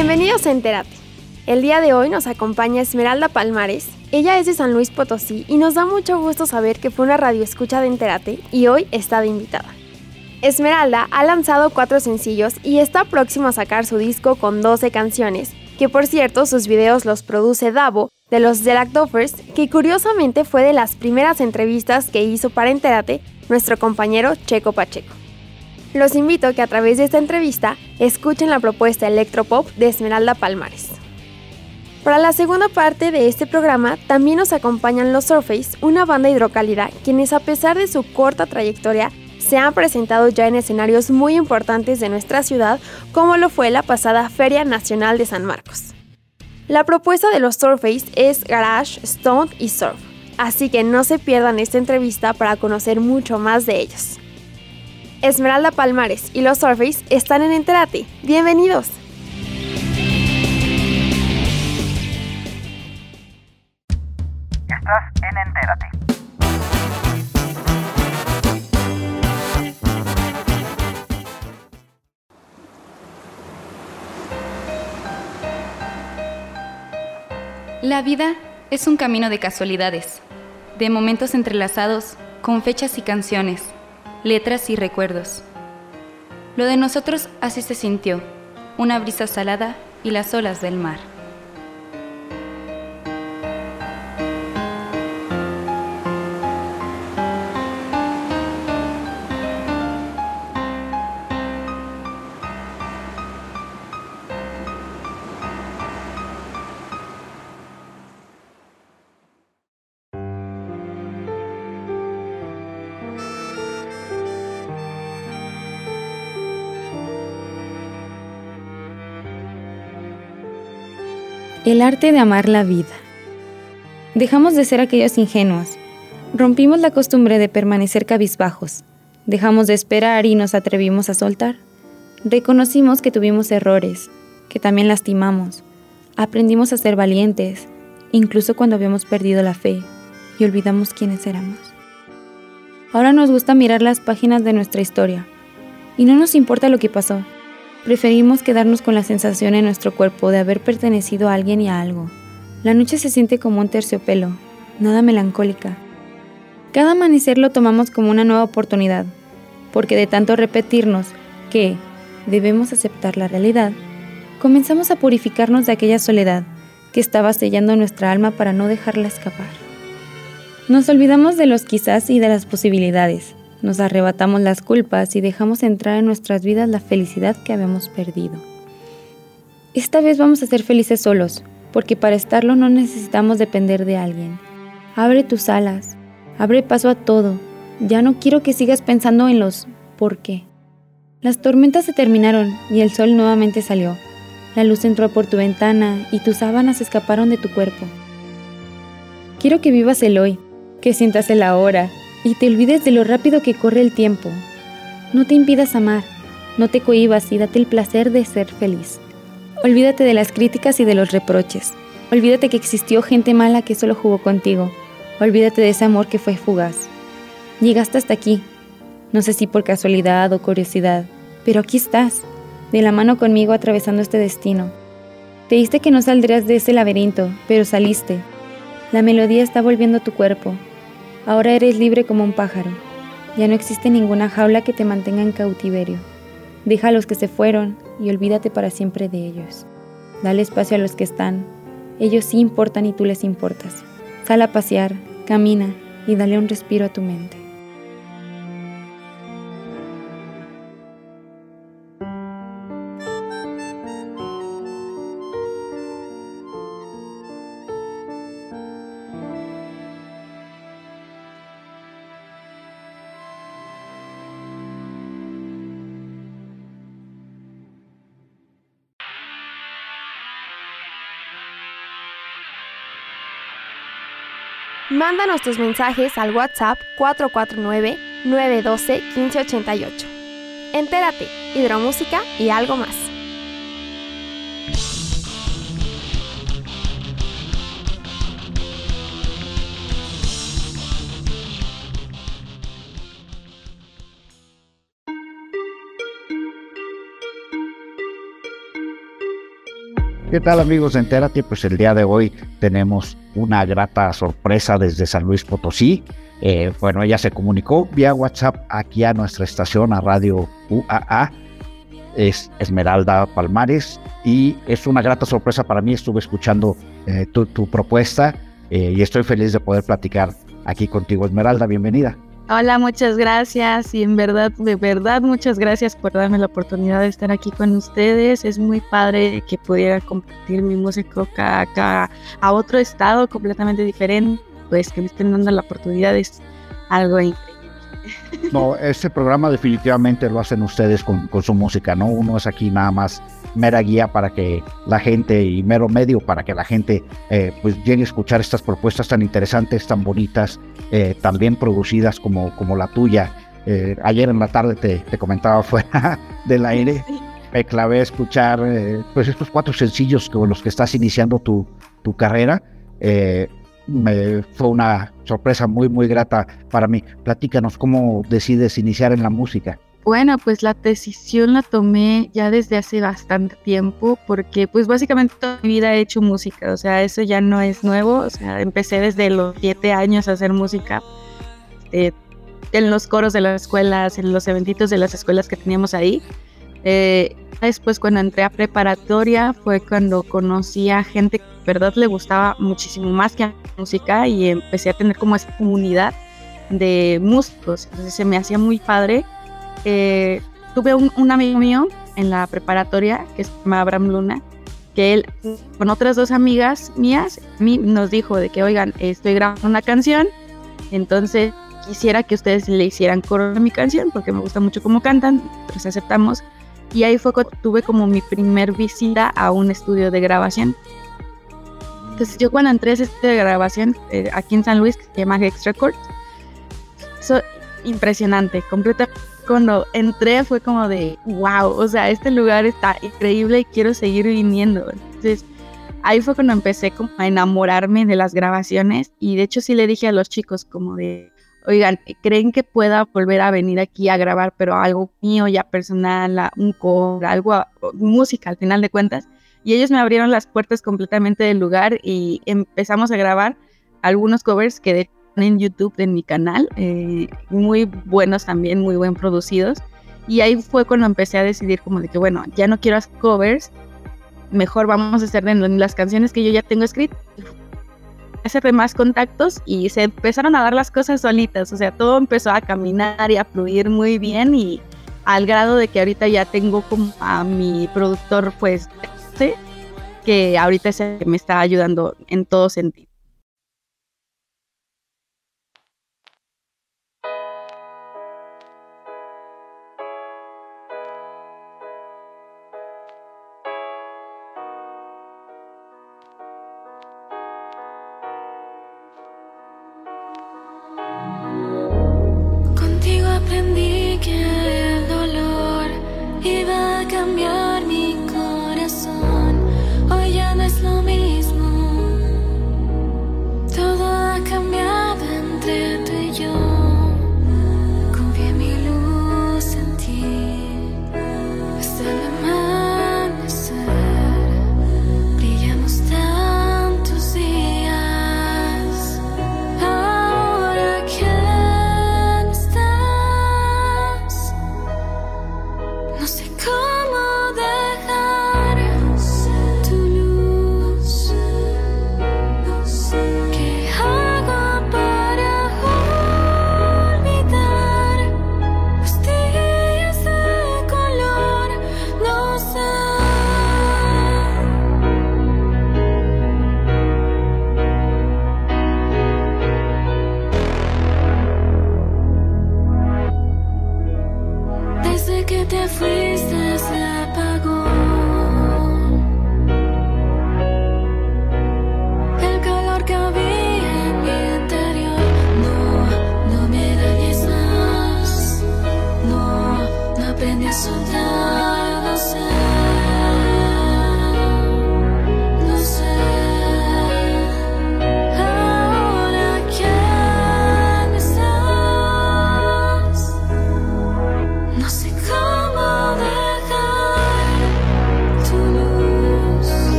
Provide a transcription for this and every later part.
Bienvenidos a Entérate. El día de hoy nos acompaña Esmeralda Palmares. Ella es de San Luis Potosí y nos da mucho gusto saber que fue una radio escucha de Entérate y hoy está de invitada. Esmeralda ha lanzado cuatro sencillos y está próximo a sacar su disco con 12 canciones, que por cierto sus videos los produce Davo de los The Lactofers, que curiosamente fue de las primeras entrevistas que hizo para Entérate nuestro compañero Checo Pacheco. Los invito a que a través de esta entrevista escuchen la propuesta electropop de Esmeralda Palmares. Para la segunda parte de este programa también nos acompañan los Surface, una banda hidrocálida quienes a pesar de su corta trayectoria se han presentado ya en escenarios muy importantes de nuestra ciudad como lo fue la pasada Feria Nacional de San Marcos. La propuesta de los Surface es Garage, Stone y Surf, así que no se pierdan esta entrevista para conocer mucho más de ellos. Esmeralda Palmares y los Surface están en Enterate. Bienvenidos. Estás en Entérate. La vida es un camino de casualidades, de momentos entrelazados con fechas y canciones letras y recuerdos. Lo de nosotros así se sintió, una brisa salada y las olas del mar. El arte de amar la vida. Dejamos de ser aquellos ingenuos. Rompimos la costumbre de permanecer cabizbajos. Dejamos de esperar y nos atrevimos a soltar. Reconocimos que tuvimos errores, que también lastimamos. Aprendimos a ser valientes, incluso cuando habíamos perdido la fe y olvidamos quiénes éramos. Ahora nos gusta mirar las páginas de nuestra historia y no nos importa lo que pasó. Preferimos quedarnos con la sensación en nuestro cuerpo de haber pertenecido a alguien y a algo. La noche se siente como un terciopelo, nada melancólica. Cada amanecer lo tomamos como una nueva oportunidad, porque de tanto repetirnos que debemos aceptar la realidad, comenzamos a purificarnos de aquella soledad que estaba sellando nuestra alma para no dejarla escapar. Nos olvidamos de los quizás y de las posibilidades, nos arrebatamos las culpas y dejamos entrar en nuestras vidas la felicidad que habíamos perdido. Esta vez vamos a ser felices solos, porque para estarlo no necesitamos depender de alguien. Abre tus alas, abre paso a todo. Ya no quiero que sigas pensando en los por qué. Las tormentas se terminaron y el sol nuevamente salió. La luz entró por tu ventana y tus sábanas escaparon de tu cuerpo. Quiero que vivas el hoy, que sientas el ahora, y te olvides de lo rápido que corre el tiempo. No te impidas amar, no te cohibas y date el placer de ser feliz. Olvídate de las críticas y de los reproches. Olvídate que existió gente mala que solo jugó contigo. Olvídate de ese amor que fue fugaz. Llegaste hasta aquí. No sé si por casualidad o curiosidad, pero aquí estás, de la mano conmigo atravesando este destino. Te diste que no saldrías de ese laberinto, pero saliste. La melodía está volviendo a tu cuerpo, Ahora eres libre como un pájaro. Ya no existe ninguna jaula que te mantenga en cautiverio. Deja a los que se fueron y olvídate para siempre de ellos. Dale espacio a los que están. Ellos sí importan y tú les importas. Sal a pasear, camina y dale un respiro a tu mente. Mándanos tus mensajes al WhatsApp 449-912-1588. Entérate, hidromúsica y algo más. ¿Qué tal amigos de Entérate? Pues el día de hoy tenemos una grata sorpresa desde San Luis Potosí. Eh, bueno, ella se comunicó vía WhatsApp aquí a nuestra estación, a Radio UAA. Es Esmeralda Palmares y es una grata sorpresa para mí. Estuve escuchando eh, tu, propuesta eh, y estoy feliz de poder platicar aquí contigo. Esmeralda, bienvenida. Hola, muchas gracias y en verdad, de verdad, muchas gracias por darme la oportunidad de estar aquí con ustedes. Es muy padre que pudiera compartir mi música acá, a otro estado completamente diferente, pues que me estén dando la oportunidad es algo increíble. No, este programa definitivamente lo hacen ustedes con, con su música, ¿no? Uno es aquí nada más mera guía para que la gente y mero medio para que la gente eh, pues llegue a escuchar estas propuestas tan interesantes, tan bonitas, eh, tan bien producidas como, como la tuya. Eh, ayer en la tarde te, te comentaba fuera del aire, me clavé a escuchar pues estos cuatro sencillos con los que estás iniciando tu, tu carrera. me fue una sorpresa muy muy grata para mí. Platícanos cómo decides iniciar en la música. Bueno, pues la decisión la tomé ya desde hace bastante tiempo porque pues básicamente toda mi vida he hecho música, o sea, eso ya no es nuevo, o sea, empecé desde los siete años a hacer música eh, en los coros de las escuelas, en los eventitos de las escuelas que teníamos ahí. Eh, después cuando entré a preparatoria fue cuando conocí a gente que verdad le gustaba muchísimo más que la música y empecé a tener como esa comunidad de músicos, entonces se me hacía muy padre eh, tuve un, amigo mío en la preparatoria que se llama Abraham Luna, que él con otras dos amigas mías nos dijo de que, oigan, estoy grabando una canción, entonces quisiera que ustedes le hicieran coro a mi canción porque me gusta mucho cómo cantan, pues aceptamos. Y ahí fue cuando tuve como mi primer visita a un estudio de grabación. Entonces yo cuando entré a ese estudio de grabación eh, aquí en San Luis, que se llama Hex Records, eso impresionante, completamente cuando entré fue como de, wow, o sea, este lugar está increíble y quiero seguir viniendo. Entonces, ahí fue cuando empecé como a enamorarme de las grabaciones y de hecho sí le dije a los chicos como de, oigan, ¿creen que pueda volver a venir aquí a grabar, pero algo mío ya personal, un cover, algo, música al final de cuentas? Y ellos me abrieron las puertas completamente del lugar y empezamos a grabar algunos covers que de en YouTube en mi canal, eh, muy buenos también, muy buen producidos. Y ahí fue cuando empecé a decidir como de que, bueno, ya no quiero hacer covers, mejor vamos a hacer las canciones que yo ya tengo escritas. Hacer más contactos y se empezaron a dar las cosas solitas, o sea, todo empezó a caminar y a fluir muy bien y al grado de que ahorita ya tengo como a mi productor, pues, que ahorita es el que me está ayudando en todo sentido.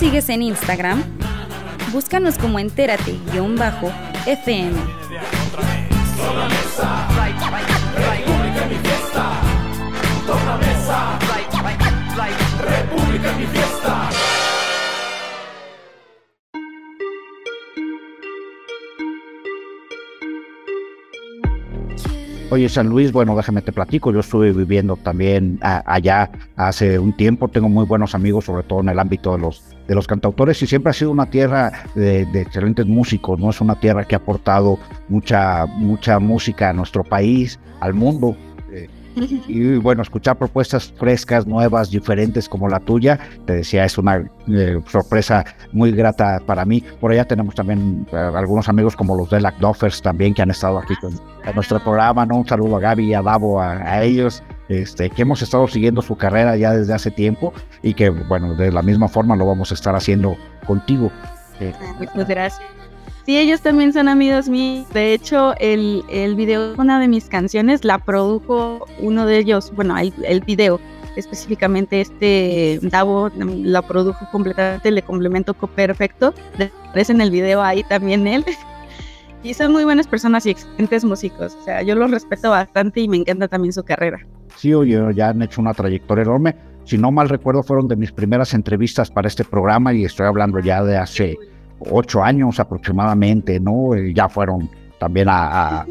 Sigues en Instagram? Búscanos como entérate-fm. Oye, San Luis, bueno, déjame te platico, yo estuve viviendo también allá hace un tiempo, tengo muy buenos amigos, sobre todo en el ámbito de los, de los cantautores, y siempre ha sido una tierra de, excelentes músicos, ¿no? Es una tierra que ha aportado mucha, mucha música a nuestro país, al mundo, y bueno, escuchar propuestas frescas, nuevas, diferentes como la tuya, te decía, es una eh, sorpresa muy grata para mí. Por allá tenemos también eh, algunos amigos como los de Doffers también que han estado aquí con, en nuestro programa, ¿no? Un saludo a Gaby y a Davo, a, ellos, este, que hemos estado siguiendo su carrera ya desde hace tiempo y que, bueno, de la misma forma lo vamos a estar haciendo contigo. Eh, Muchas gracias. Sí, ellos también son amigos míos. De hecho, el, el video de una de mis canciones la produjo uno de ellos. Bueno, el, el video específicamente este Davo la produjo completamente, le complemento perfecto. Aparece en el video ahí también él. Y son muy buenas personas y excelentes músicos. O sea, yo los respeto bastante y me encanta también su carrera. Sí, oye, ya han hecho una trayectoria enorme. Si no mal recuerdo, fueron de mis primeras entrevistas para este programa y estoy hablando ya de hace ocho años aproximadamente, ¿no? Eh, ya fueron también a,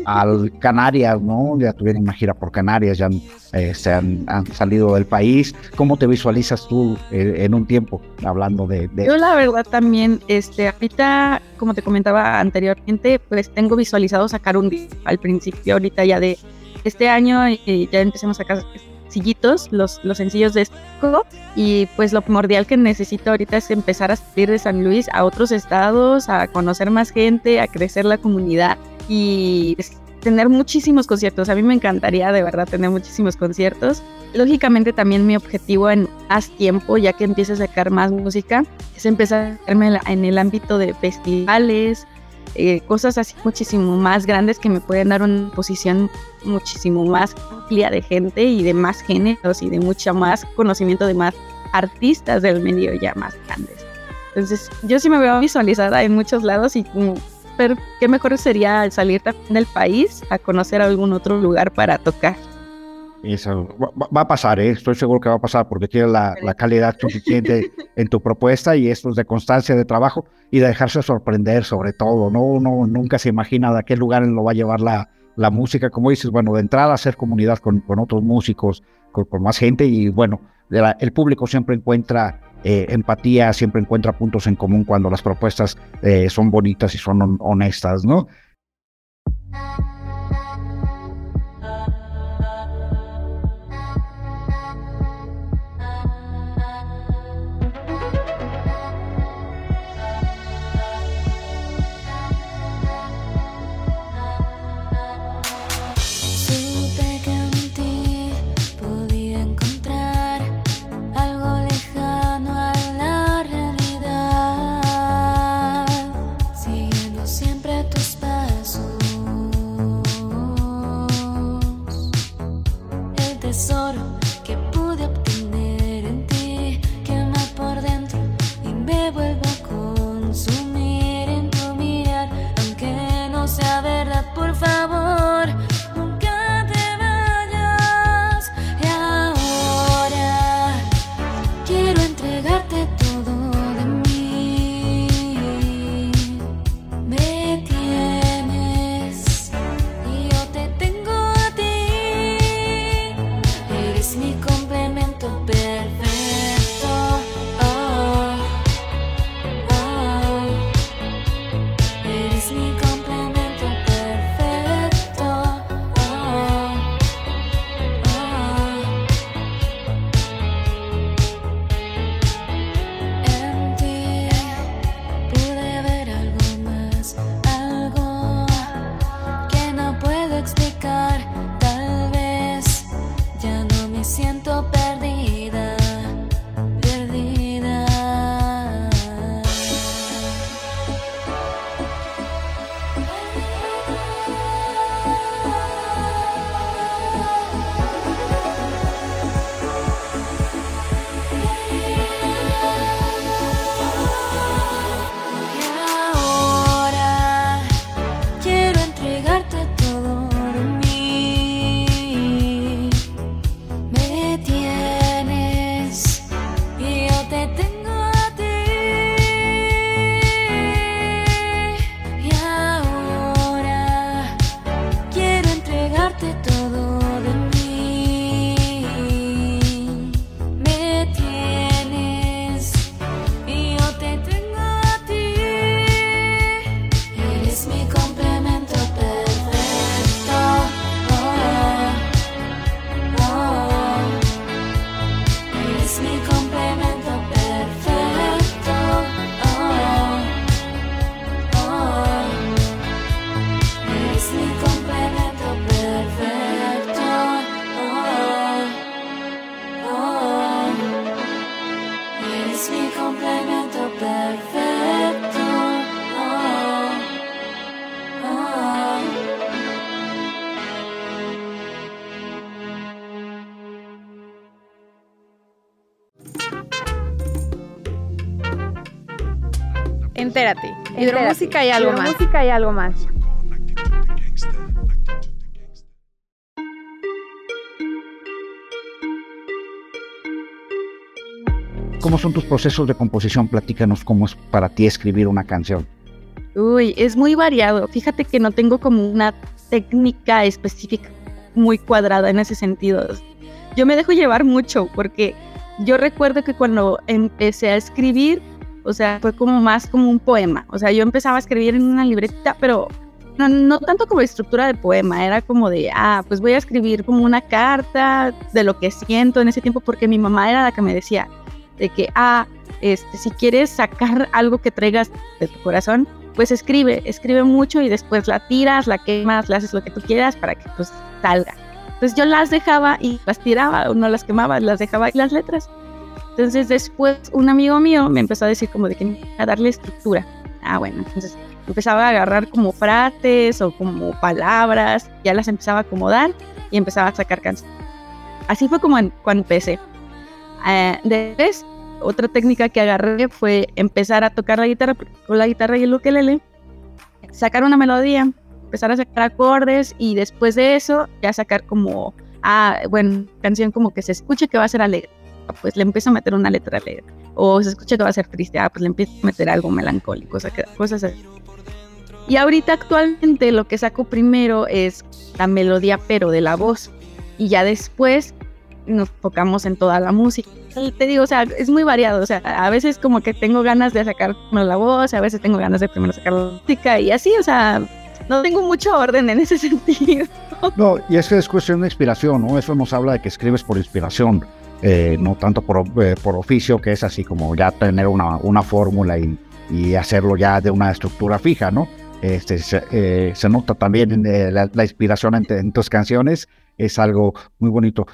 Canarias, ¿no? Ya tuvieron una gira por Canarias, ya eh, se han, salido del país. ¿Cómo te visualizas tú eh, en un tiempo hablando de, Yo la verdad también, este, ahorita, como te comentaba anteriormente, pues tengo visualizado sacar un disco al principio, ahorita ya de este año ya empecemos a sacar sillitos, los, los sencillos de este y pues lo primordial que necesito ahorita es empezar a salir de San Luis a otros estados, a conocer más gente, a crecer la comunidad y tener muchísimos conciertos. A mí me encantaría de verdad tener muchísimos conciertos. Lógicamente también mi objetivo en más tiempo, ya que empiece a sacar más música, es empezar a en el ámbito de festivales, eh, cosas así muchísimo más grandes que me pueden dar una posición muchísimo más amplia de gente y de más géneros y de mucho más conocimiento de más artistas del medio ya más grandes. Entonces, yo sí me veo visualizada en muchos lados y pero qué mejor sería salir también del país a conocer algún otro lugar para tocar. Eso va, a pasar, ¿eh? estoy seguro que va a pasar porque tienes la, calidad suficiente en tu propuesta y esto es de constancia de trabajo y de dejarse sorprender sobre todo, ¿no? Uno nunca se imagina de qué lugar lo va a llevar la, la música, como dices, bueno, de entrada hacer comunidad con, con otros músicos, con, más gente y bueno, el público siempre encuentra eh, empatía, siempre encuentra puntos en común cuando las propuestas eh, son bonitas y son honestas, ¿no? Entérate. Hidromúsica y algo más. Hidromúsica y algo más. ¿Cómo son tus procesos de composición? Platícanos cómo es para ti escribir una canción. Uy, es muy variado. Fíjate que no tengo como una técnica específica muy cuadrada en ese sentido. Yo me dejo llevar mucho porque yo recuerdo que cuando empecé a escribir, o sea, fue como más como un poema. O sea, yo empezaba a escribir en una libreta, pero no, no, tanto como estructura de poema, era como de, ah, pues voy a escribir como una carta de lo que siento en ese tiempo, porque mi mamá era la que me decía, de que, ah, este, si quieres sacar algo que traigas de tu corazón, pues escribe, escribe mucho y después la tiras, la quemas, le haces lo que tú quieras para que pues salga. Entonces yo las dejaba y las tiraba, o no las quemaba, las dejaba y las letras. Entonces después un amigo mío me empezó a decir como de que a darle estructura. Ah, bueno, entonces empezaba a agarrar como frases o como palabras, ya las empezaba a acomodar y empezaba a sacar canciones. Así fue como cuando empecé. Eh, después, otra técnica que agarré fue empezar a tocar la guitarra con la guitarra y el ukelele, sacar una melodía, empezar a sacar acordes y después de eso ya sacar como, ah, bueno, canción como que se escuche que va a ser alegre, pues le empiezo a meter una letra alegre. O se escucha que va a ser triste, ah, pues le empiezo a meter algo melancólico, o sea, cosas así. Y ahorita actualmente lo que saco primero es la melodía pero de la voz y ya después nos enfocamos en toda la música. te digo, o sea, es muy variado, o sea, a veces como que tengo ganas de sacar la voz, a veces tengo ganas de primero sacar la música y así, o sea, no tengo mucho orden en ese sentido. No, y es que es cuestión de inspiración, ¿no? Eso nos habla de que escribes por inspiración, eh, no tanto por, eh, por oficio, que es así como ya tener una, una fórmula y, y hacerlo ya de una estructura fija, ¿no? Este, se, eh, nota también la, la, inspiración en, en, tus canciones, es algo muy bonito.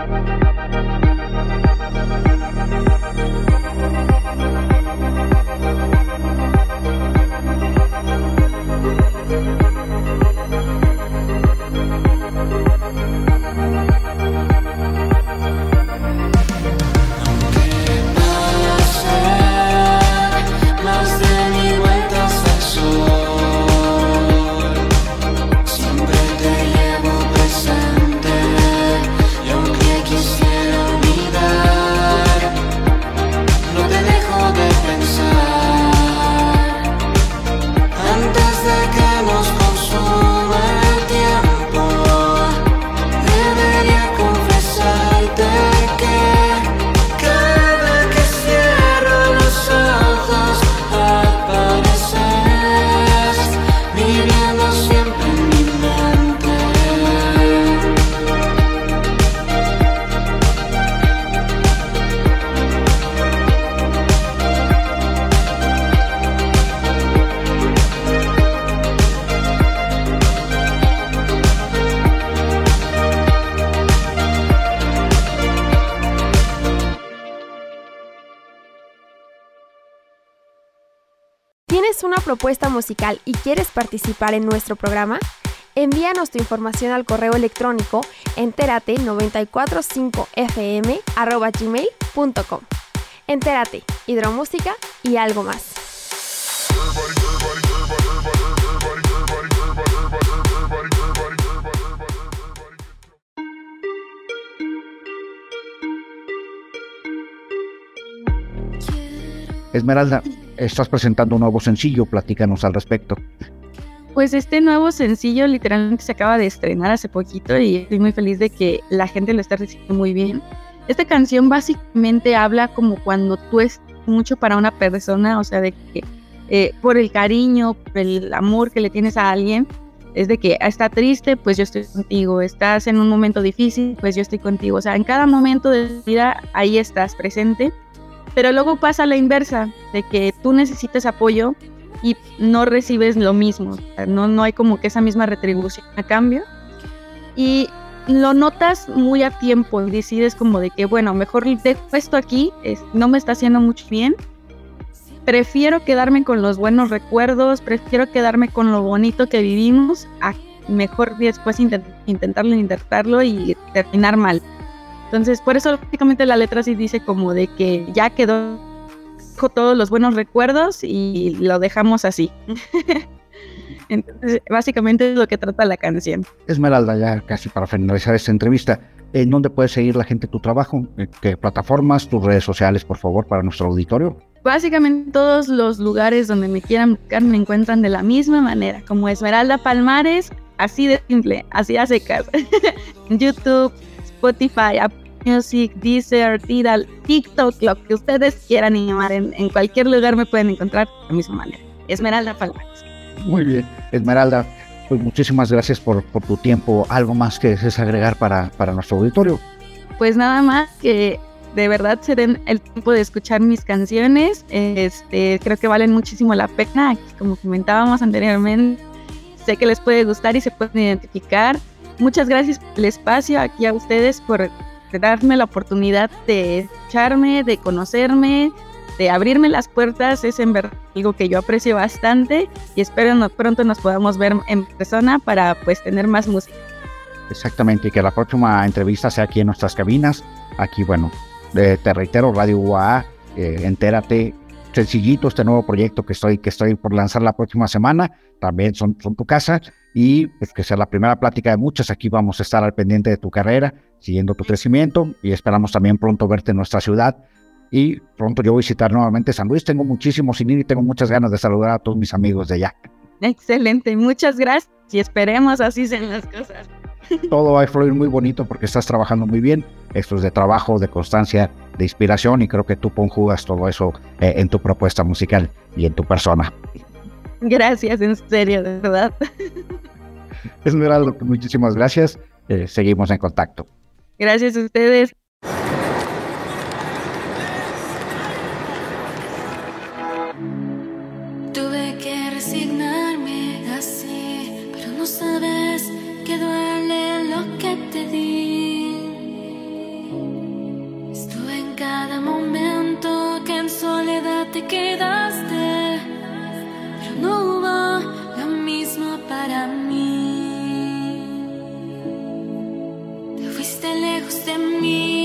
thank you y quieres participar en nuestro programa, envíanos tu información al correo electrónico enterate945fm.gmail.com. Entérate, hidromúsica y algo más. Esmeralda, estás presentando un nuevo sencillo, platícanos al respecto. Pues este nuevo sencillo literalmente se acaba de estrenar hace poquito y estoy muy feliz de que la gente lo está recibiendo muy bien. Esta canción básicamente habla como cuando tú es mucho para una persona, o sea, de que eh, por el cariño, por el amor que le tienes a alguien, es de que está triste, pues yo estoy contigo, estás en un momento difícil, pues yo estoy contigo, o sea, en cada momento de tu vida ahí estás presente, pero luego pasa la inversa, de que tú necesitas apoyo y no recibes lo mismo, no, no hay como que esa misma retribución a cambio. Y lo notas muy a tiempo y decides como de que, bueno, mejor dejo esto aquí, no me está haciendo mucho bien. Prefiero quedarme con los buenos recuerdos, prefiero quedarme con lo bonito que vivimos, a mejor después intentarlo, intentarlo y terminar mal. Entonces, por eso prácticamente la letra sí dice como de que ya quedó todos los buenos recuerdos y lo dejamos así. Entonces, básicamente es lo que trata la canción. Esmeralda, ya casi para finalizar esta entrevista, ¿en dónde puede seguir la gente tu trabajo? ¿Qué plataformas, tus redes sociales, por favor, para nuestro auditorio? Básicamente todos los lugares donde me quieran buscar me encuentran de la misma manera, como Esmeralda Palmares, así de simple, así a secas. YouTube, Spotify, Apple Music, Deezer, Tidal, TikTok, lo que ustedes quieran llamar, en, en cualquier lugar me pueden encontrar de la misma manera. Esmeralda Palmares. Muy bien, Esmeralda, pues muchísimas gracias por, por tu tiempo. ¿Algo más que desees agregar para, para nuestro auditorio? Pues nada más que de verdad se den el tiempo de escuchar mis canciones. Este, creo que valen muchísimo la pena, como comentábamos anteriormente. Sé que les puede gustar y se pueden identificar. Muchas gracias por el espacio aquí a ustedes por darme la oportunidad de escucharme, de conocerme, de abrirme las puertas. Es en verdad algo que yo aprecio bastante y espero que pronto nos podamos ver en persona para pues tener más música. Exactamente, y que la próxima entrevista sea aquí en nuestras cabinas. Aquí, bueno, de, te reitero, Radio UAA, eh, entérate, sencillito este nuevo proyecto que estoy, que estoy por lanzar la próxima semana, también son, son tu casa y pues, que sea la primera plática de muchas, aquí vamos a estar al pendiente de tu carrera, siguiendo tu crecimiento y esperamos también pronto verte en nuestra ciudad. Y pronto yo voy a visitar nuevamente San Luis, tengo muchísimo sin ir y tengo muchas ganas de saludar a todos mis amigos de allá. Excelente, muchas gracias y esperemos así sean las cosas todo va a fluir muy bonito porque estás trabajando muy bien. Esto es de trabajo, de constancia, de inspiración y creo que tú conjugas todo eso eh, en tu propuesta musical y en tu persona. Gracias, en serio, de verdad. Esmeralda, muchísimas gracias. Eh, seguimos en contacto. Gracias a ustedes. De mí. Mándanos tus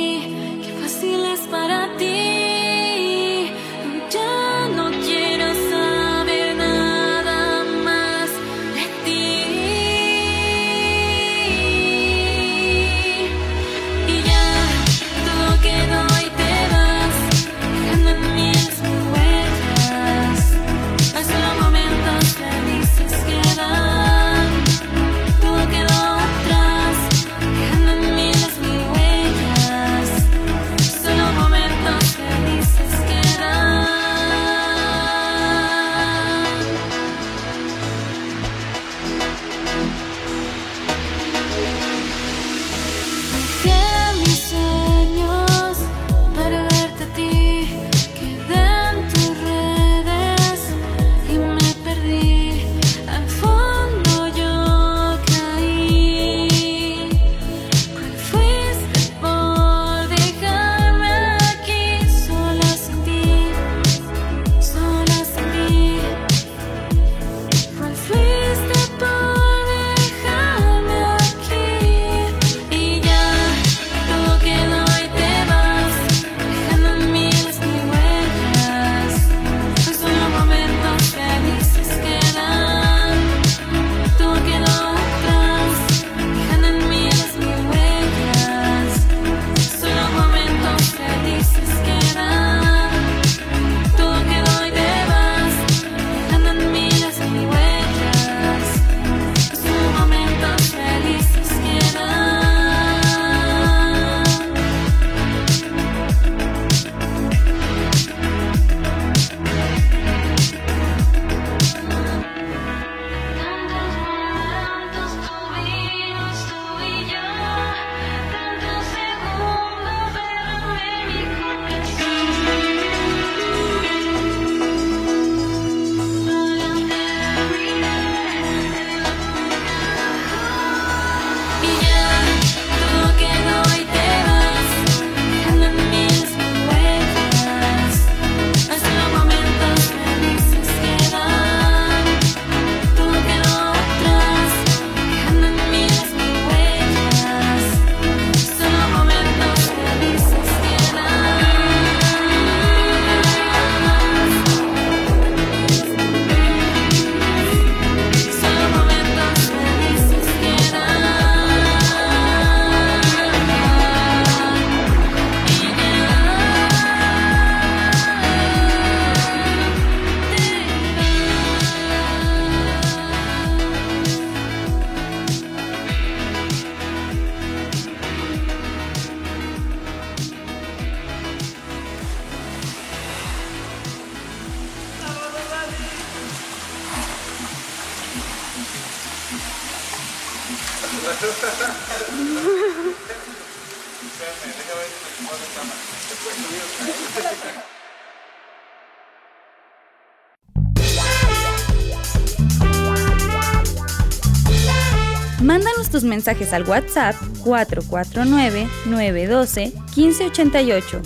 mensajes al WhatsApp 449-912-1588.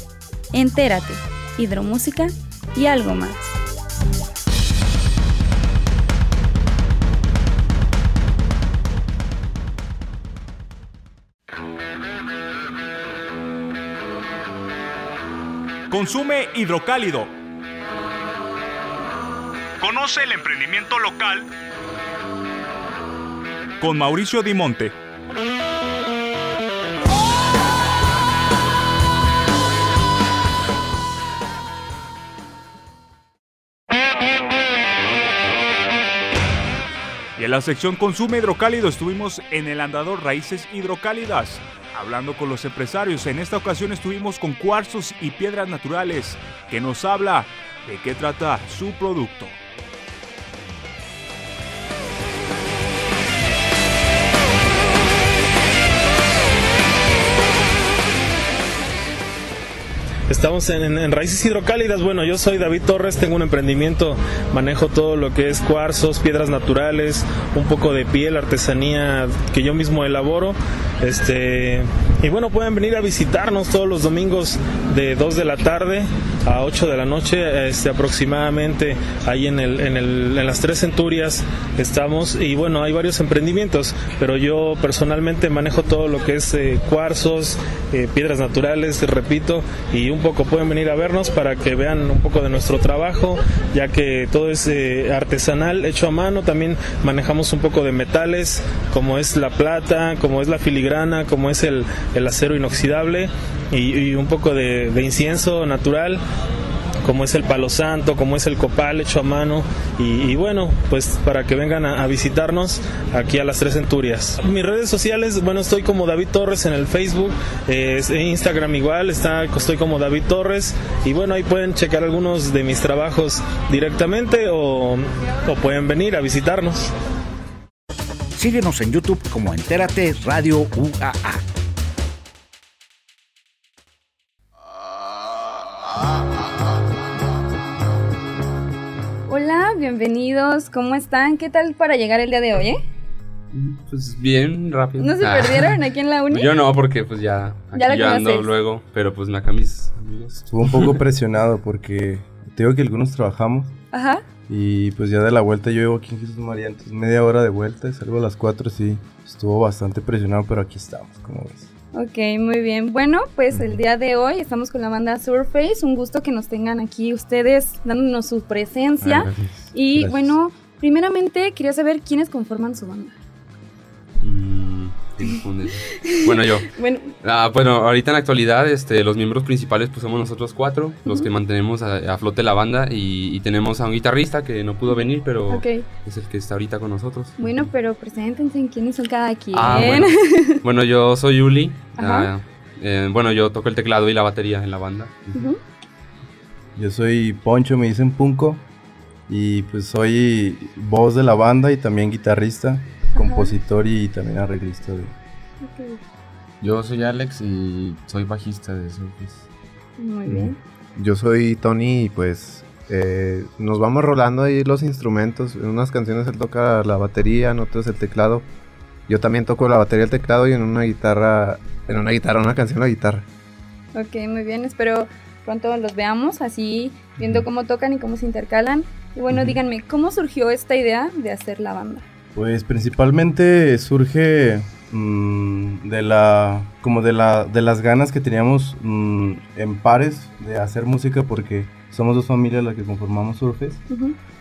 Entérate, hidromúsica y algo más. Consume hidrocálido. Conoce el emprendimiento local con Mauricio Dimonte. Y en la sección Consume Hidrocálido estuvimos en el andador Raíces Hidrocálidas, hablando con los empresarios. En esta ocasión estuvimos con cuarzos y piedras naturales, que nos habla de qué trata su producto. Estamos en, Raíces Hidrocálidas. Bueno, yo soy David Torres, tengo un emprendimiento, manejo todo lo que es cuarzos, piedras naturales, un poco de piel, artesanía que yo mismo elaboro. Este, y bueno, pueden venir a visitarnos todos los domingos de 2 de la tarde a 8 de la noche, este, aproximadamente ahí en, el, en, el, en las tres centurias estamos. Y bueno, hay varios emprendimientos, pero yo personalmente manejo todo lo que es eh, cuarzos, eh, piedras naturales, repito, y un un poco, pueden venir a vernos para que vean un poco de nuestro trabajo, ya que todo es eh, artesanal, hecho a mano. También manejamos un poco de metales, como es la plata, como es la filigrana, como es el, acero inoxidable y, un poco de incienso natural como es el palo santo, como es el copal hecho a mano y, bueno, pues para que vengan a, visitarnos aquí a las Tres Centurias. Mis redes sociales, bueno, estoy como David Torres en el Facebook, eh, Instagram igual, está, estoy como David Torres y bueno, ahí pueden checar algunos de mis trabajos directamente o, o pueden venir a visitarnos. Síguenos en YouTube como Entérate Radio UAA. Bienvenidos. ¿Cómo están? ¿Qué tal para llegar el día de hoy, eh? Pues bien, rápido. ¿No se ah. perdieron aquí en la uni? Yo no, porque pues ya, aquí ya ando luego, pero pues acá mis amigos. Estuve un poco presionado porque te digo que algunos trabajamos. Ajá. Y pues ya de la vuelta yo llevo aquí en Jesús María, entonces media hora de vuelta y salgo a las 4, sí. Estuvo bastante presionado, pero aquí estamos, como ves. Ok, muy bien. Bueno, pues el día de hoy estamos con la banda Surface. Un gusto que nos tengan aquí ustedes dándonos su presencia. Ah, y bueno, primeramente quería saber quiénes conforman su banda. Mm, bueno, yo. bueno. Ah, bueno, ahorita en la actualidad, este, los miembros principales pues somos nosotros cuatro, los que mantenemos a, flote la banda y, tenemos a un guitarrista que no pudo venir, pero es el que está ahorita con nosotros. Bueno, pero preséntense quiénes son cada quien. Ah, bueno. yo soy Yuli. Ah, eh, bueno, yo toco el teclado y la batería en la banda. Yo soy Poncho, me dicen Punco. Y pues soy voz de la banda y también guitarrista, compositor y también arreglista de, yo soy Alex y soy bajista de Surface. Muy bien. Yo soy Tony y pues eh, nos vamos rolando ahí los instrumentos. En unas canciones él toca la batería, en otras el teclado. Yo también toco la batería, el teclado y en una guitarra, en una guitarra, una canción la guitarra. Ok, muy bien. Espero pronto los veamos así, viendo cómo tocan y cómo se intercalan. Y bueno, díganme, ¿cómo surgió esta idea de hacer la banda? Pues principalmente surge Mm, de la como de la de las ganas que teníamos mm, en pares de hacer música porque somos dos familias las que conformamos Surface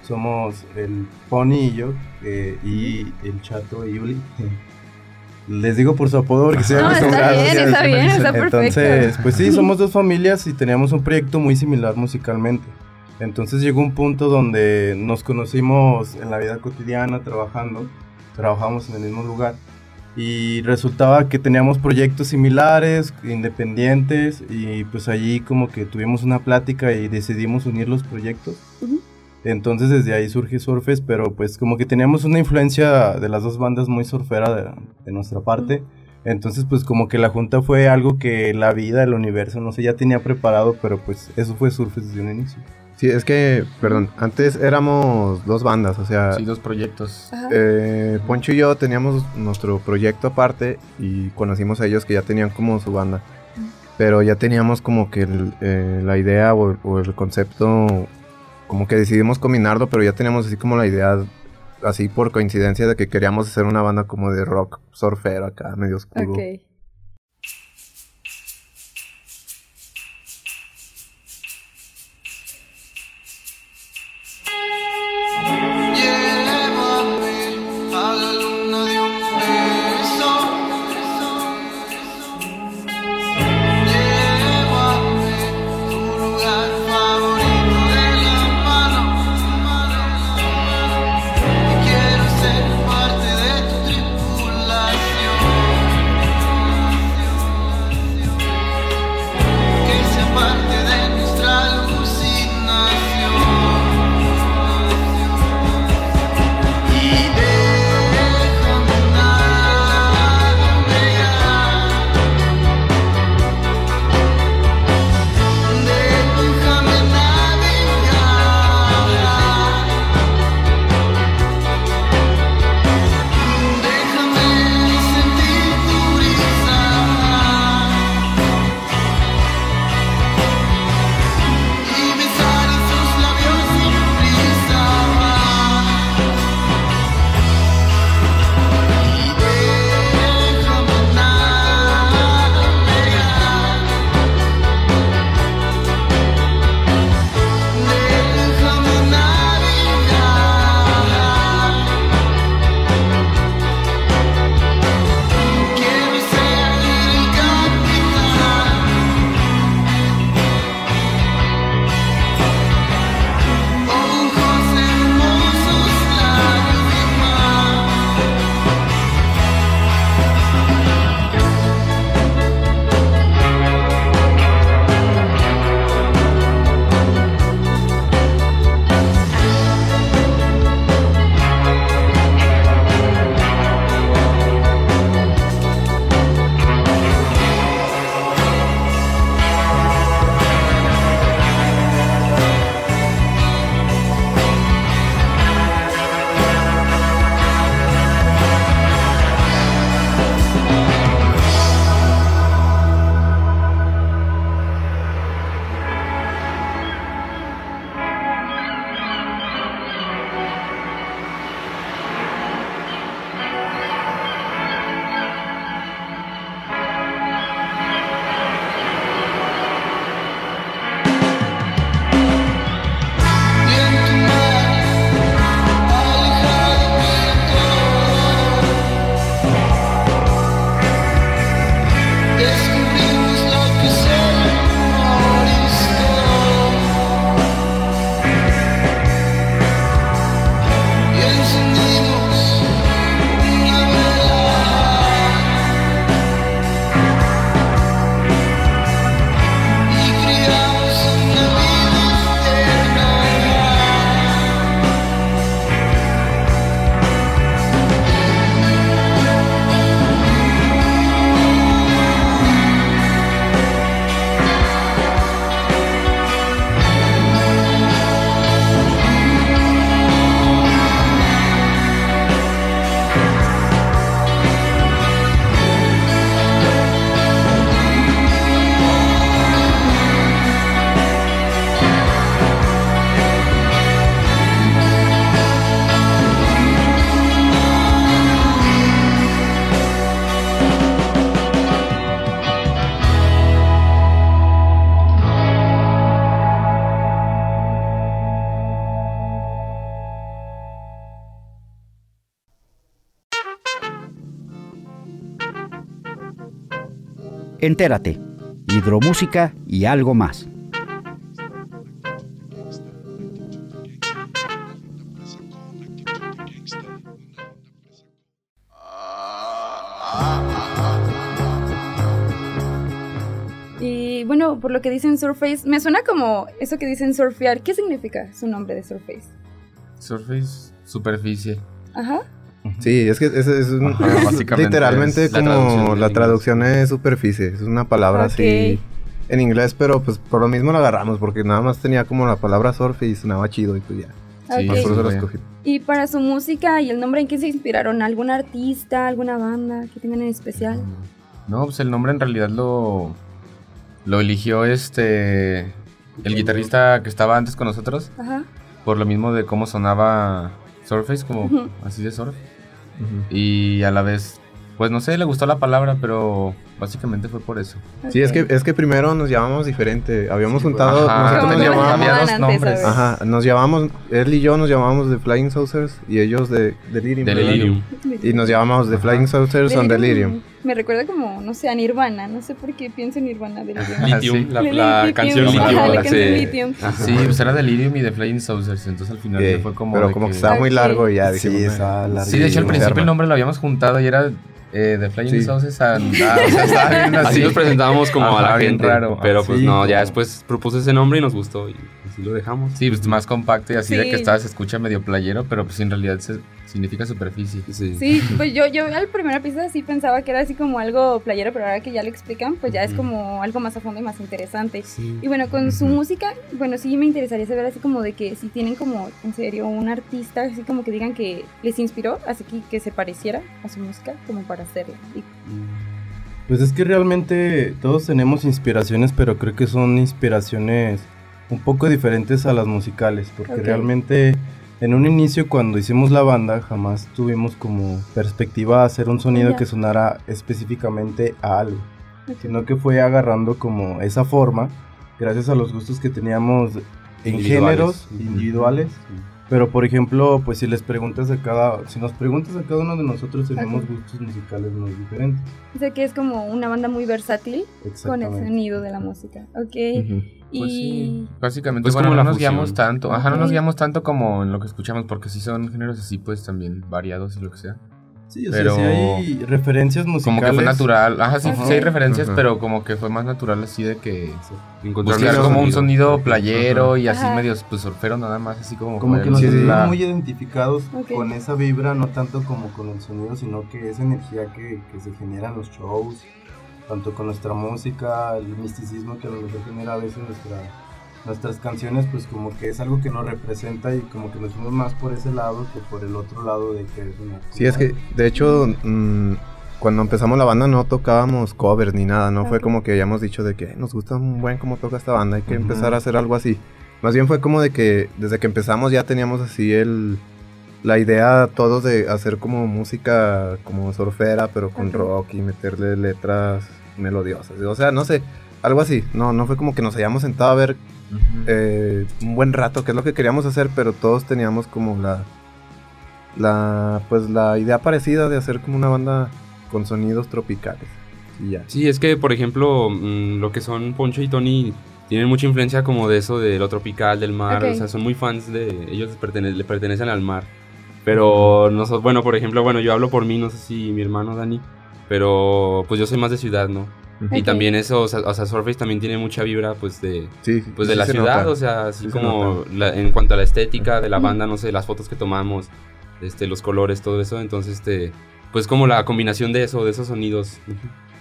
somos el Pony y yo eh, y el Chato y Yuli les digo por su apodo porque se no, está bien, está bien, está perfecto. Entonces, pues sí, somos dos familias y teníamos un proyecto muy similar musicalmente. Entonces llegó un punto donde nos conocimos en la vida cotidiana trabajando, trabajamos en el mismo lugar y resultaba que teníamos proyectos similares, independientes y pues allí como que tuvimos una plática y decidimos unir los proyectos Entonces desde ahí surge Surfes, pero pues como que teníamos una influencia de las dos bandas muy surfera de, de nuestra parte. Entonces pues como que la junta fue algo que la vida, el universo, no sé, ya tenía preparado, pero pues eso fue Surfes desde un inicio. Sí, es que, perdón, antes éramos dos bandas, o sea... Sí, dos proyectos. Eh, Poncho y yo teníamos nuestro proyecto aparte y conocimos a ellos que ya tenían como su banda. Pero ya teníamos como que el, eh, la idea o, o el concepto, como que decidimos combinarlo, pero ya teníamos así como la idea, así por coincidencia, de que queríamos hacer una banda como de rock surfero acá, medio oscuro. Ok. Entérate, hidromúsica y algo más. Y bueno, por lo que dicen Surface, me suena como eso que dicen surfear. ¿Qué significa su nombre de Surface? Surface, superficie. Ajá. Sí, es que es, es un- Ajá, literalmente es la traducción como la traducción es superficie, es una palabra así en inglés, pero pues por lo mismo la agarramos porque nada más tenía como la palabra surf y sonaba chido y pues ya. Sí, por eso. Y para su música y el nombre, ¿en qué se inspiraron? ¿Algún artista, alguna banda que tengan en especial? No, pues el nombre en realidad lo, lo eligió este el guitarrista que estaba antes con nosotros. Ajá. Por lo mismo de cómo sonaba Surface, como Ujú. así de surf. Y a la vez, pues no sé, le gustó la palabra, pero básicamente fue por eso. Sí, es que, es que primero nos llamamos diferente. Habíamos juntado, Ajá. nosotros nos no llamábamos. había dos nombres. Ajá, nos llamamos, él y yo nos llamábamos The Flying Saucers y ellos de Delirium. Delirium. Y nos llamábamos The Flying Saucers on Delirium. Me recuerda como, no sé, a Nirvana. No sé por qué pienso en Nirvana. de Lithium, la, la Lithium. canción Ajá, Lithium. la la canción sé. Lithium. Sí, pues era Delirium y de Flying Saucers, entonces al final Sí, fue como. pero como que estaba muy largo y ya dijimos, Sí, "Ah, estaba larguísimo". Sí, de hecho al principio el nombre lo habíamos juntado y era eh, de Flying Sí. Saucers a. ah, o sea, así. Así nos presentábamos como a Ajá, la bien gente. raro. Pero pues Sí, no, ya después propuse ese nombre y nos gustó y así lo dejamos. Sí, pues más compacto y así de Sí. que estaba, se escucha medio playero, pero pues en realidad se- significa superficie. Sí, pues yo, yo al primera pista sí pensaba que era así como algo playero, pero ahora que ya lo explican, pues ya es como algo más a fondo y más interesante. Y bueno, con su música, bueno, sí me interesaría saber así como de que si tienen como, en serio, un artista, así como que digan que les inspiró, así que, que se pareciera a su música, como para hacerla. Y- Pues es que realmente todos tenemos inspiraciones, pero creo que son inspiraciones un poco diferentes a las musicales, porque realmente en un inicio cuando hicimos la banda jamás tuvimos como perspectiva hacer un sonido que sonara específicamente a algo, sino que fue agarrando como esa forma gracias a los gustos que teníamos en Individuales. géneros individuales. Pero por ejemplo, pues si les preguntas a cada, si nos preguntas a cada uno de nosotros tenemos gustos musicales muy diferentes. O sea que es como una banda muy versátil con el sonido de la música. Ok. Y Pues sí, básicamente, Pues bueno, como no nos fusión. guiamos tanto, ajá, no nos guiamos tanto como en lo que escuchamos, porque sí son géneros así, pues también variados y lo que sea. Sí, o sea, sí hay referencias Como que fue musicales. natural, ajá, sí, sí hay referencias, pero como que fue más natural así de que Encontrar buscar como un sonido. sonido playero y así Ajá. medio pues surfero nada más, así como Como que nos Sí, sí. sentimos la- muy identificados con esa vibra, no tanto como con el sonido, sino que esa energía que, que se genera en los shows, tanto con nuestra música, el misticismo que a lo mejor genera a veces nuestra, nuestras canciones, pues como que es algo que nos representa y como que nos fuimos más por ese lado que por el otro lado de que es una... Sí, es que de hecho mm, cuando empezamos la banda no tocábamos covers ni nada, no fue como que hayamos dicho de que nos gusta un buen cómo toca esta banda, hay que empezar a hacer algo así. Más bien fue como de que desde que empezamos ya teníamos así el la idea todos de hacer como música como surfera, pero con rock y meterle letras melodiosas. O sea, no sé, algo así. No, no fue como que nos hayamos sentado a ver eh, un buen rato, que es lo que queríamos hacer, pero todos teníamos como la, la, pues la idea parecida de hacer como una banda con sonidos tropicales. Y ya. Sí, es que, por ejemplo, mm, lo que son Poncho y Tony tienen mucha influencia como de eso, de lo tropical, del mar. O sea, son muy fans de... Ellos pertene- le pertenecen al mar. Pero, nosotros, bueno, por ejemplo, bueno, yo hablo por mí, no sé si mi hermano Dani, pero pues yo soy más de ciudad, ¿no? Y Ok. también eso, o sea, o sea, Surface también tiene mucha vibra, pues, de, Sí, pues, de sí la se ciudad, nota. o sea, así Sí se como nota. la- en cuanto a la estética de la banda, no sé, las fotos que tomamos, este, los colores, todo eso, entonces, este, pues como la combinación de eso, de esos sonidos.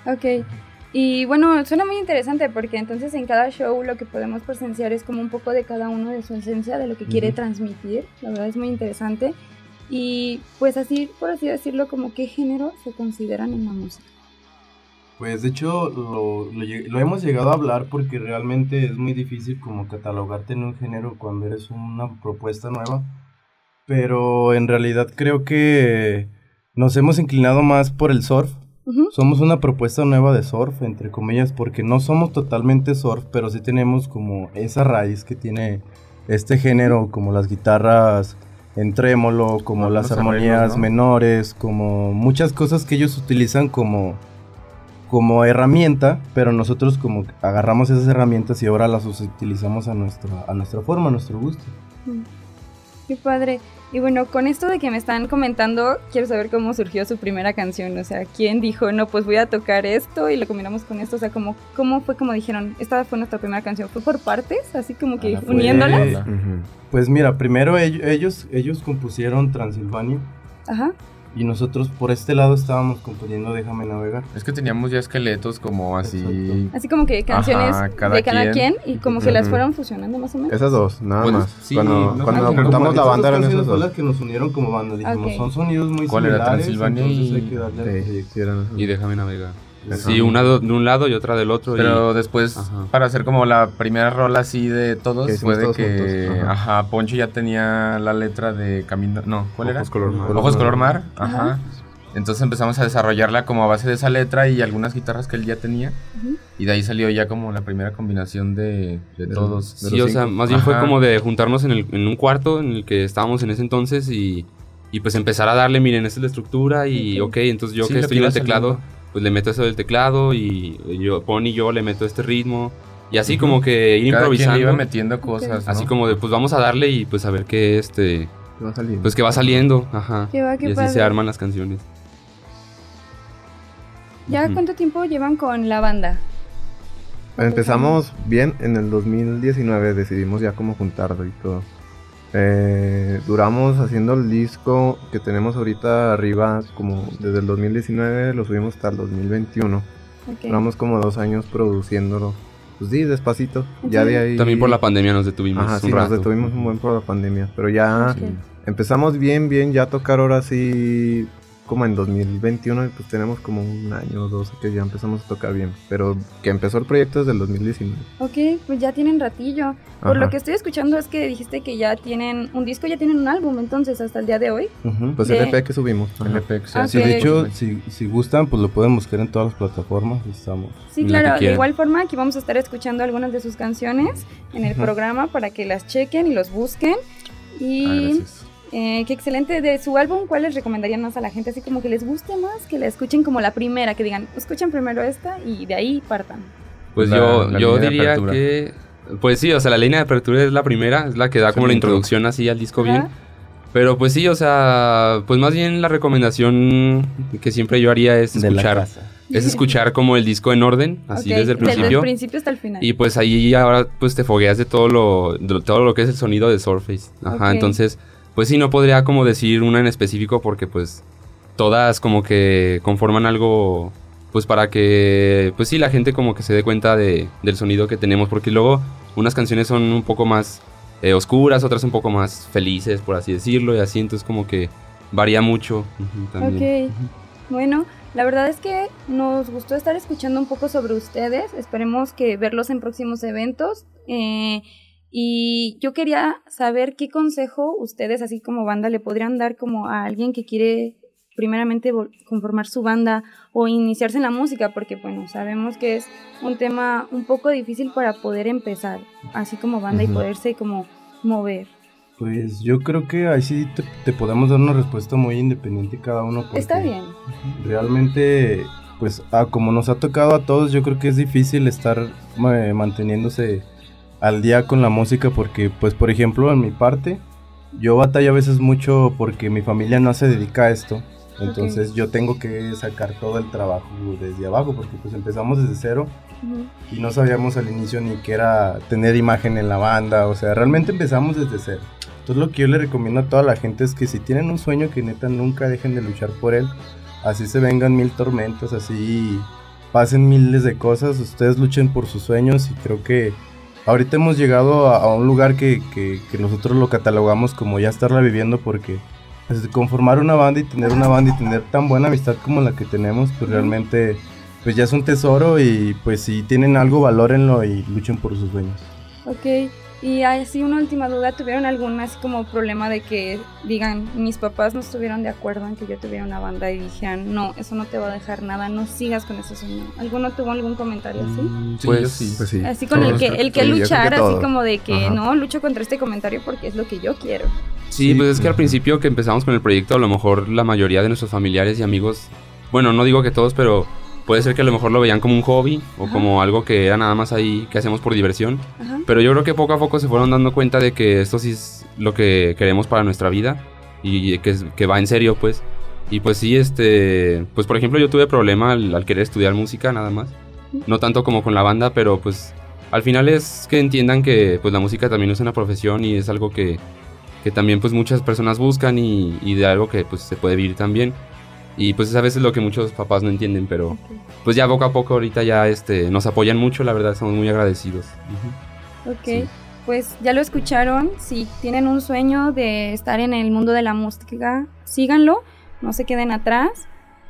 Ok. Y bueno, suena muy interesante porque entonces en cada show lo que podemos presenciar es como un poco de cada uno de su esencia, de lo que quiere Ujú. transmitir. La verdad es muy interesante. Y pues así, por así decirlo, como qué género se consideran en la música. Pues de hecho lo, lo lle- lo hemos llegado a hablar porque realmente es muy difícil como catalogarte en un género cuando eres una propuesta nueva. Pero en realidad creo que nos hemos inclinado más por el surf. Somos una propuesta nueva de surf, entre comillas, porque no somos totalmente surf, pero sí tenemos como esa raíz que tiene este género, como las guitarras en trémolo, como las armonías arreglos, ¿no? menores, como muchas cosas que ellos utilizan como, como herramienta, pero nosotros como agarramos esas herramientas y ahora las utilizamos a nuestra, a nuestra forma, a nuestro gusto. Qué padre. Y bueno, con esto de que me están comentando, quiero saber cómo surgió su primera canción. O sea, ¿quién dijo, no, pues voy a tocar esto y lo combinamos con esto? O sea, ¿cómo, cómo fue como dijeron, esta fue nuestra primera canción? ¿Fue por partes? Así como que Fue- uniéndolas. Pues mira, primero ell- ellos, ellos compusieron Transilvania Ajá. Y nosotros por este lado estábamos componiendo Déjame navegar. Es que teníamos ya esqueletos como así. Así como que canciones Ajá, cada de cada quien, quien. y como que las fueron fusionando más o menos. Esas dos, nada Bueno, más. sí, cuando no, cuando no, no, juntamos la banda eran esas dos. las que nos unieron como banda. Dijimos, son sonidos muy ¿Cuál era? similares. Transilvania entonces y- hay que darle- Sí, sí, eran Y déjame navegar. Sí, una de un lado y otra del otro. y- Pero después, Ajá. para hacer como la primera rola así de todos, fue de todos que, ajá. ajá. Poncho ya tenía la letra de Camino, no, ¿cuál era? Ojos color mar. Ojos color mar, ajá. Ajá. Entonces empezamos a desarrollarla como a base de esa letra y algunas guitarras que él ya tenía. Y de ahí salió ya como la primera combinación de, de De todos. de Sí, los o sea, más bien fue como de juntarnos en, el- en un cuarto en el que estábamos en ese entonces y, y pues empezar a darle, miren, esta es la estructura y Ok. ok, entonces yo Sí, que estoy que en el teclado, saliendo. Pues le meto eso del teclado y yo, Pon y yo le meto este ritmo y así como que ir Cada quien le improvisando. iba metiendo cosas, ¿no? Así como de, pues vamos a darle y pues a ver qué este, Va saliendo. pues que va saliendo, ajá. Qué va, qué y así padre. se arman las canciones. ¿Ya cuánto tiempo llevan con la banda? Empezamos bien en el 2019, decidimos ya como juntarlo y todo. Eh, duramos haciendo el disco que tenemos ahorita arriba como desde el 2019, lo subimos hasta el 2021. Ok. Duramos como dos años produciéndolo. Pues sí, despacito. Ya de ahí... También por la pandemia nos detuvimos Ajá, un sí, nos rato. detuvimos un buen por la pandemia. Pero ya Ok. empezamos bien, bien, ya a tocar ahora sí como en 2021 y pues tenemos como un año o dos que ya empezamos a tocar bien. Pero que empezó el proyecto desde el 2019. Ok, pues ya tienen ratillo. Por Ajá. lo que estoy escuchando es que dijiste que ya tienen un disco, ya tienen un álbum entonces hasta el día de hoy. Ujú. Pues De- el EP que subimos. ajá. El EP que se Ah, hace. Sí, de hecho, si, si gustan, pues lo pueden buscar en todas las plataformas. Estamos. Sí, claro, de igual forma aquí vamos a estar escuchando algunas de sus canciones en el programa para que las chequen y los busquen. Ah, Y gracias. Eh, qué excelente de su álbum, ¿cuál les recomendarían más a la gente? Así como que les guste más, que la escuchen como la primera, que digan, escuchen primero esta y de ahí partan. Pues La- yo, la yo diría que. Pues sí, o sea, la línea de apertura es la primera, es la que da Es como la intro. introducción así al disco Ajá. bien. Pero pues sí, o sea, pues más bien la recomendación que siempre yo haría es escuchar. Es escuchar como el disco en orden, así Ok, desde el Desde principio. el principio hasta el final. Y pues ahí ahora pues te fogueas de todo lo, de todo lo que es el sonido de Surface. Ajá, Ok. entonces, pues sí, no podría como decir una en específico porque pues todas como que conforman algo pues para que pues sí la gente como que se dé cuenta de, del sonido que tenemos porque luego unas canciones son un poco más eh, oscuras, otras un poco más felices por así decirlo y así entonces como que varía mucho. Ok, bueno, la verdad es que nos gustó estar escuchando un poco sobre ustedes, esperemos que verlos en próximos eventos. eh, y yo quería saber qué consejo ustedes, así como banda, le podrían dar como a alguien que quiere primeramente conformar su banda o iniciarse en la música, porque bueno, sabemos que es un tema un poco difícil para poder empezar, así como banda y poderse como mover. Pues yo creo que ahí sí te, te podemos dar una respuesta muy independiente cada uno. Está bien. Realmente, pues ah, como nos ha tocado a todos, yo creo que es difícil estar eh, manteniéndose al día con la música porque, pues por ejemplo, en mi parte, yo batallo a veces mucho porque mi familia no se dedica a esto. Entonces yo tengo que sacar todo el trabajo desde abajo porque pues empezamos desde cero Ujú. y no sabíamos al inicio ni qué era tener imagen en la banda, o sea, realmente empezamos desde cero. Entonces lo que yo le recomiendo a toda la gente es que si tienen un sueño que neta nunca dejen de luchar por él, así se vengan mil tormentas, así pasen miles de cosas, ustedes luchen por sus sueños y creo que ahorita hemos llegado a, a un lugar que, que- que nosotros lo catalogamos como ya estarla viviendo porque pues, conformar una banda y tener una banda y tener tan buena amistad como la que tenemos, pues realmente pues ya es un tesoro y pues si tienen algo valórenlo y luchen por sus sueños. Ok, y así una última duda, ¿tuvieron algún así como problema de que digan, mis papás no estuvieron de acuerdo en que yo tuviera una banda y dijeran, no, eso no te va a dejar nada, no sigas con ese sueño? ¿Alguno tuvo algún comentario así? Mm, sí, Pues- yo sí. Pues sí. Así con el que, el que sí, luchar, así como de que Ajá. no, lucho contra este comentario porque es lo que yo quiero. Sí, Sí, pues es que al principio que empezamos con el proyecto, a lo mejor la mayoría de nuestros familiares y amigos, bueno, no digo que todos, pero puede ser que a lo mejor lo veían como un hobby o como algo que era nada más ahí que hacemos por diversión. Pero yo creo que poco a poco se fueron dando cuenta de que esto sí es lo que queremos para nuestra vida y que, que va en serio, pues. Y pues sí, este, pues por ejemplo yo tuve problema al, al querer estudiar música nada más. No tanto como con la banda, pero pues al final es que entiendan que pues la música también es una profesión y es algo que, que también pues muchas personas buscan y, y, de algo que pues se puede vivir también. Y pues es a veces lo que muchos papás no entienden, pero pues ya poco a poco ahorita ya este, nos apoyan mucho, la verdad, somos muy agradecidos. Uh -huh. Ok, sí. pues ya lo escucharon, si tienen un sueño de estar en el mundo de la música, síganlo, no se queden atrás.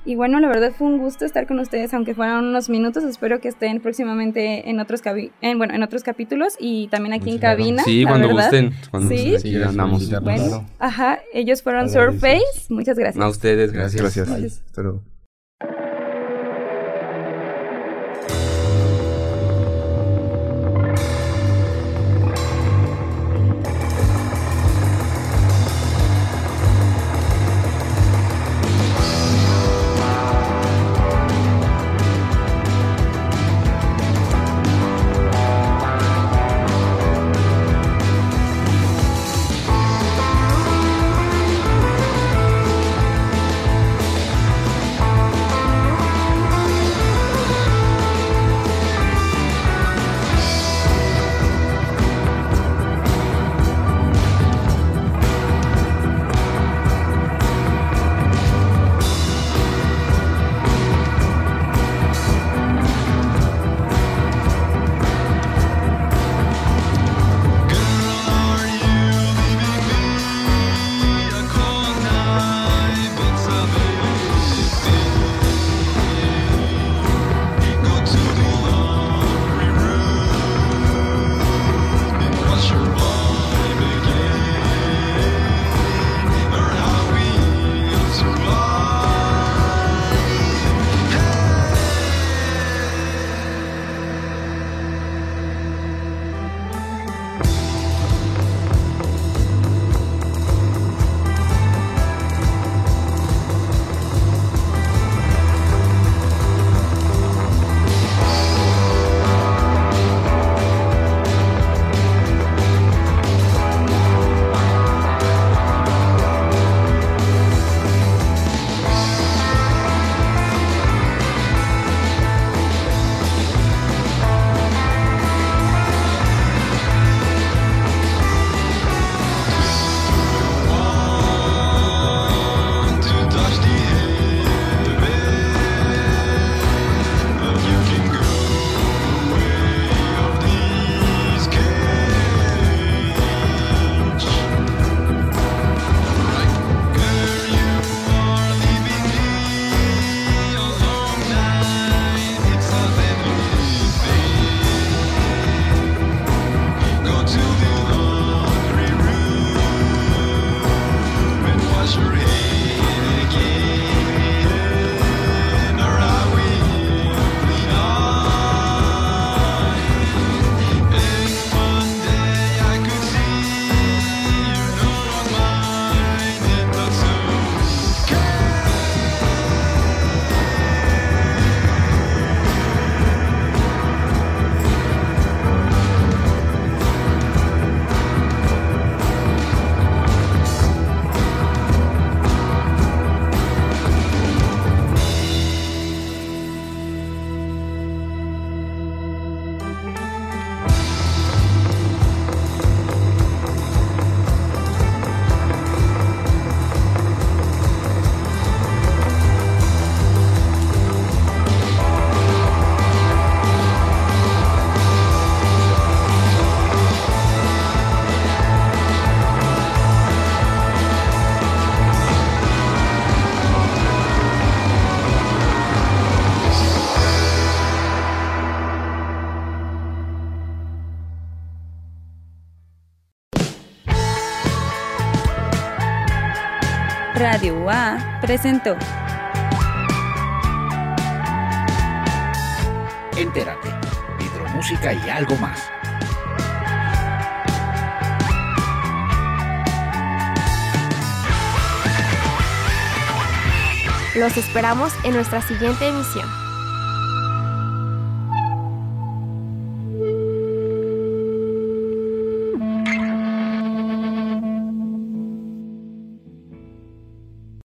Y bueno, la verdad fue un gusto estar con ustedes, aunque fueran unos minutos. Espero que estén próximamente en otros, en, bueno, en otros capítulos y también aquí en cabina. Sí, cuando verdad. gusten. Cuando sí, sí andamos. Bueno, ajá, ellos fueron Surface. Muchas gracias. A ustedes, gracias. Gracias. gracias. Hasta luego. Presentó Entérate, hidromúsica y algo más. Los esperamos en nuestra siguiente emisión.